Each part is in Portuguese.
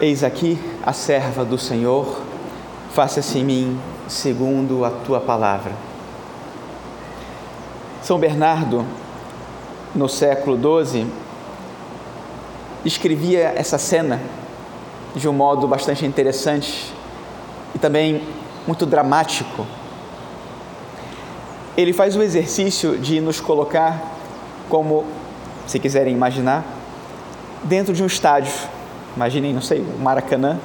Eis aqui a serva do Senhor, faça-se em mim segundo a tua palavra. São Bernardo, no século XII, escrevia essa cena de um modo bastante interessante e também muito dramático. Ele faz o exercício de nos colocar como, se quiserem imaginar, dentro de um estádio imaginem, não sei, o Maracanã,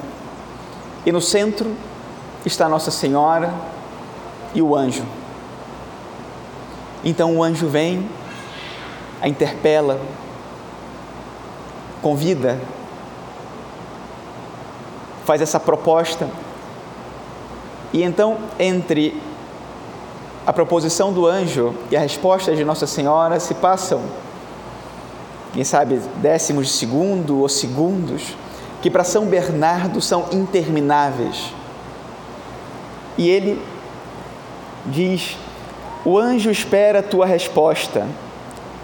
e no centro está Nossa Senhora e o anjo. Então o anjo vem, a interpela, convida, faz essa proposta, e então entre a proposição do anjo e a resposta de Nossa Senhora se passam quem sabe décimos de segundo ou segundos, que para São Bernardo são intermináveis. E ele diz: O anjo espera a tua resposta.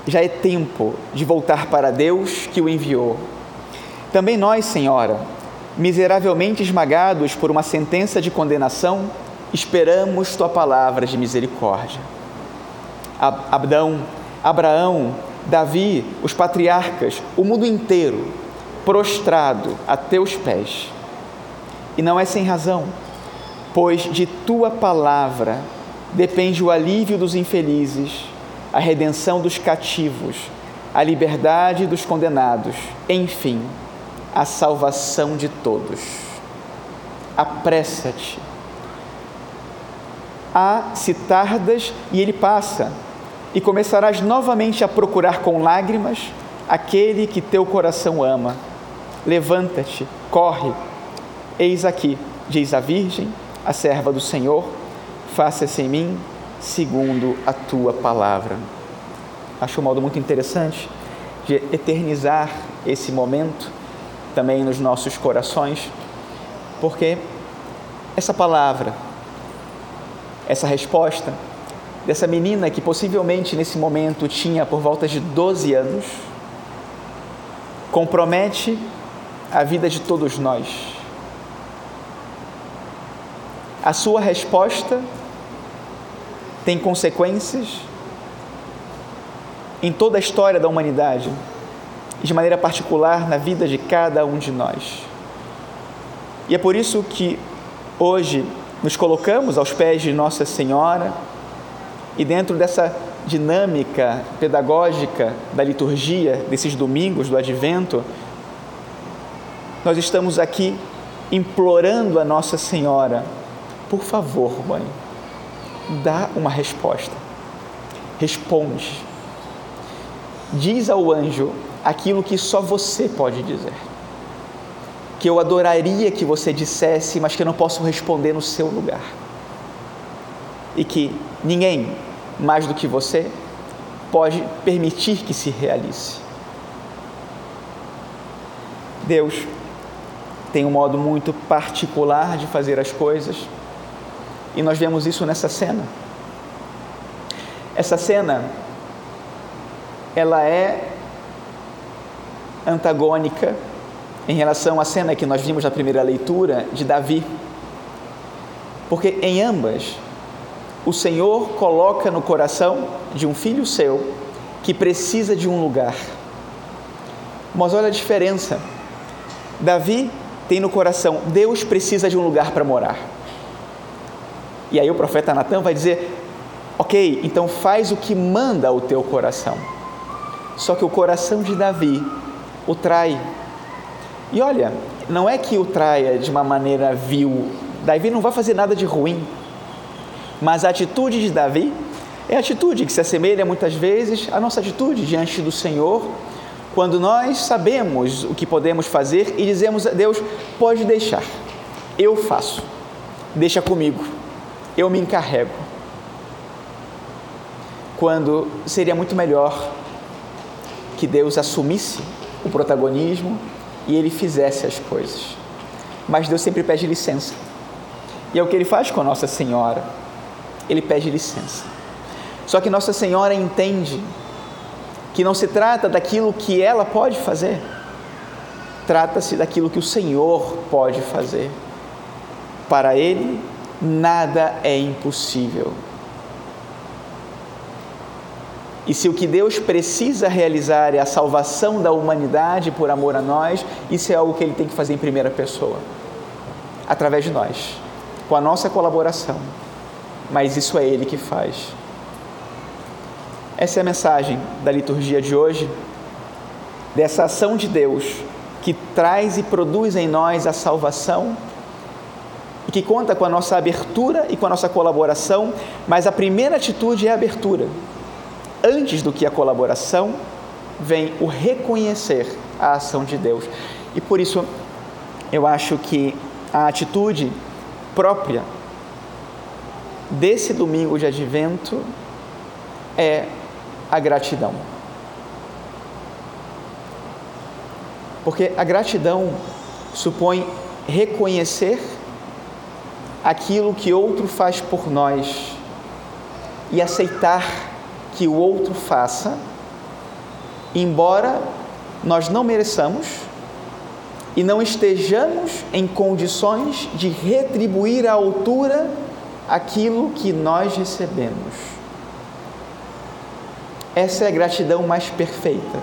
Já é tempo de voltar para Deus que o enviou. Também nós, Senhora, miseravelmente esmagados por uma sentença de condenação, esperamos tua palavra de misericórdia. Abdão, Abraão, Davi, os patriarcas, o mundo inteiro prostrado a teus pés. E não é sem razão, pois de tua palavra depende o alívio dos infelizes, a redenção dos cativos, a liberdade dos condenados, enfim, a salvação de todos. Apressa-te. Há se tardas e ele passa, e começarás novamente a procurar com lágrimas aquele que teu coração ama. Levanta-te, corre. Eis aqui, diz a Virgem, a serva do Senhor, faça-se em mim segundo a tua palavra. Acho um modo muito interessante de eternizar esse momento também nos nossos corações, porque essa palavra, essa resposta, dessa menina que possivelmente nesse momento tinha por volta de 12 anos, compromete a vida de todos nós. A sua resposta tem consequências em toda a história da humanidade e de maneira particular na vida de cada um de nós. E é por isso que hoje nos colocamos aos pés de Nossa Senhora e dentro dessa dinâmica pedagógica da liturgia desses domingos do advento, nós estamos aqui implorando a Nossa Senhora, por favor, mãe, dá uma resposta. Responde. Diz ao anjo aquilo que só você pode dizer. Que eu adoraria que você dissesse, mas que eu não posso responder no seu lugar. E que ninguém mais do que você, pode permitir que se realize. Deus tem um modo muito particular de fazer as coisas e nós vemos isso nessa cena. Essa cena, ela é antagônica em relação à cena que nós vimos na primeira leitura de Davi, porque em ambas o Senhor coloca no coração de um filho seu que precisa de um lugar. Mas olha a diferença. Davi tem no coração, Deus precisa de um lugar para morar. E aí o profeta Natan vai dizer: Ok, então faz o que manda o teu coração. Só que o coração de Davi o trai. E olha, não é que o traia de uma maneira vil. Davi não vai fazer nada de ruim. Mas a atitude de Davi é a atitude que se assemelha muitas vezes à nossa atitude diante do Senhor, quando nós sabemos o que podemos fazer e dizemos a Deus: pode deixar, eu faço, deixa comigo, eu me encarrego. Quando seria muito melhor que Deus assumisse o protagonismo e ele fizesse as coisas. Mas Deus sempre pede licença. E é o que ele faz com Nossa Senhora ele pede licença. Só que Nossa Senhora entende que não se trata daquilo que ela pode fazer, trata-se daquilo que o Senhor pode fazer. Para Ele, nada é impossível. E se o que Deus precisa realizar é a salvação da humanidade por amor a nós, isso é algo que Ele tem que fazer em primeira pessoa, através de nós, com a nossa colaboração. Mas isso é Ele que faz. Essa é a mensagem da liturgia de hoje, dessa ação de Deus que traz e produz em nós a salvação e que conta com a nossa abertura e com a nossa colaboração, mas a primeira atitude é a abertura. Antes do que a colaboração, vem o reconhecer a ação de Deus. E por isso eu acho que a atitude própria desse domingo de advento é a gratidão. Porque a gratidão supõe reconhecer aquilo que outro faz por nós e aceitar que o outro faça, embora nós não mereçamos e não estejamos em condições de retribuir à altura aquilo que nós recebemos. Essa é a gratidão mais perfeita.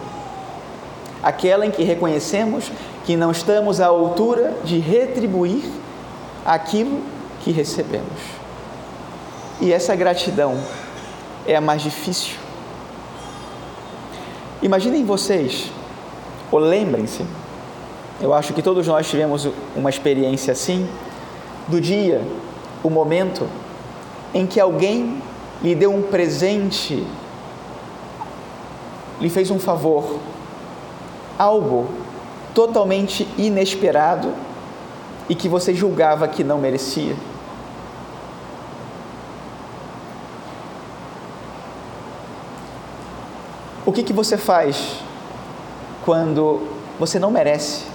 Aquela em que reconhecemos que não estamos à altura de retribuir aquilo que recebemos. E essa gratidão é a mais difícil. Imaginem vocês, ou lembrem-se, eu acho que todos nós tivemos uma experiência assim, do dia, o momento em que alguém lhe deu um presente lhe fez um favor, algo totalmente inesperado e que você julgava que não merecia. O que, que você faz quando você não merece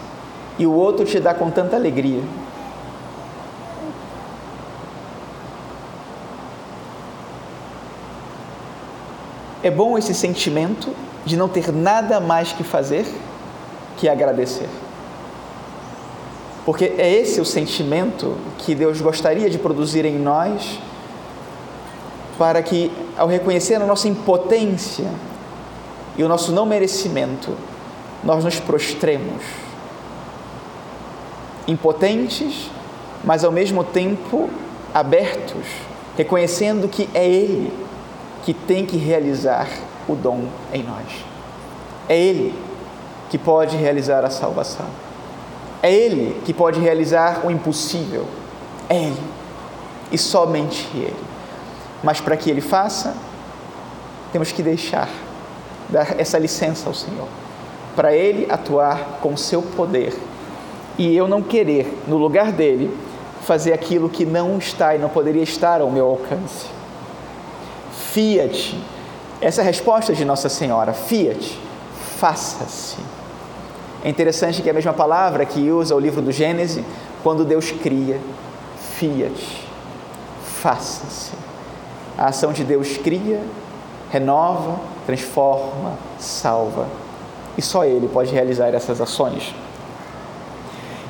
e o outro te dá com tanta alegria? É bom esse sentimento de não ter nada mais que fazer que agradecer. Porque é esse o sentimento que Deus gostaria de produzir em nós, para que, ao reconhecer a nossa impotência e o nosso não merecimento, nós nos prostremos. Impotentes, mas ao mesmo tempo abertos, reconhecendo que é Ele que tem que realizar o dom em nós. É Ele que pode realizar a salvação. É Ele que pode realizar o impossível. É Ele. E somente Ele. Mas para que Ele faça, temos que deixar, dar essa licença ao Senhor. Para Ele atuar com seu poder. E eu não querer, no lugar dele, fazer aquilo que não está e não poderia estar ao meu alcance. Fiat essa é a resposta de Nossa Senhora, fiat, faça-se. É interessante que é a mesma palavra que usa o livro do Gênesis quando Deus cria, fiat, faça-se. A ação de Deus cria, renova, transforma, salva. E só Ele pode realizar essas ações.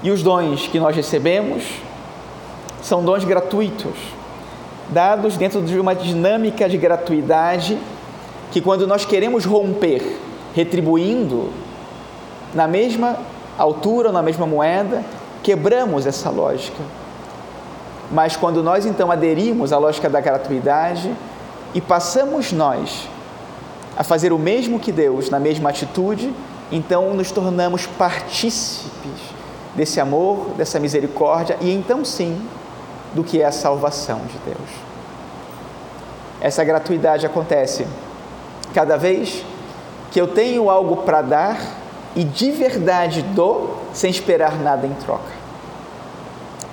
E os dons que nós recebemos são dons gratuitos, dados dentro de uma dinâmica de gratuidade que quando nós queremos romper retribuindo na mesma altura, na mesma moeda, quebramos essa lógica. Mas quando nós então aderimos à lógica da gratuidade e passamos nós a fazer o mesmo que Deus na mesma atitude, então nos tornamos partícipes desse amor, dessa misericórdia e então sim do que é a salvação de Deus. Essa gratuidade acontece Cada vez que eu tenho algo para dar e de verdade dou, sem esperar nada em troca.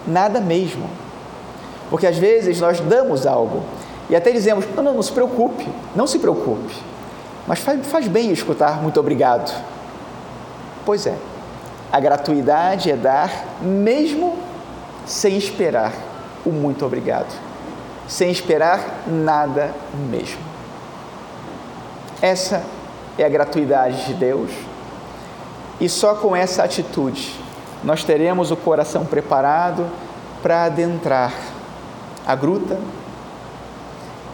Nada mesmo. Porque às vezes nós damos algo e até dizemos: não, não, não se preocupe, não se preocupe. Mas faz, faz bem escutar muito obrigado. Pois é, a gratuidade é dar mesmo sem esperar o muito obrigado, sem esperar nada mesmo. Essa é a gratuidade de Deus. E só com essa atitude nós teremos o coração preparado para adentrar a gruta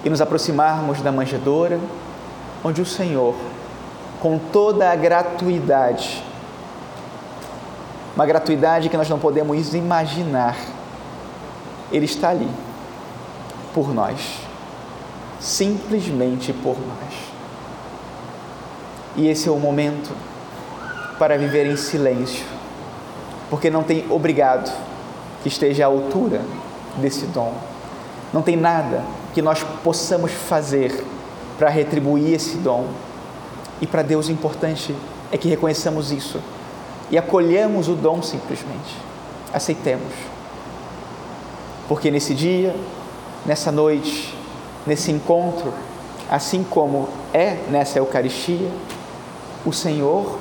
e nos aproximarmos da manjedoura, onde o Senhor, com toda a gratuidade, uma gratuidade que nós não podemos imaginar, Ele está ali por nós, simplesmente por nós. E esse é o momento para viver em silêncio, porque não tem obrigado que esteja à altura desse dom. Não tem nada que nós possamos fazer para retribuir esse dom. E para Deus o importante é que reconheçamos isso e acolhemos o dom simplesmente. Aceitemos. Porque nesse dia, nessa noite, nesse encontro, assim como é nessa Eucaristia, o Senhor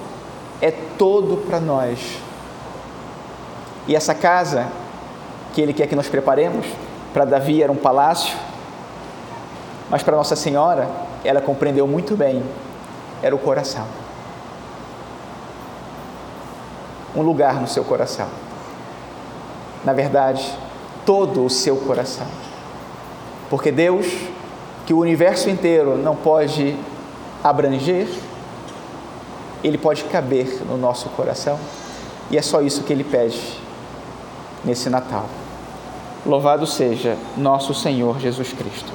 é todo para nós. E essa casa que Ele quer que nós preparemos, para Davi era um palácio, mas para Nossa Senhora, ela compreendeu muito bem, era o coração. Um lugar no seu coração. Na verdade, todo o seu coração. Porque Deus, que o universo inteiro não pode abranger, ele pode caber no nosso coração. E é só isso que ele pede nesse Natal. Louvado seja nosso Senhor Jesus Cristo.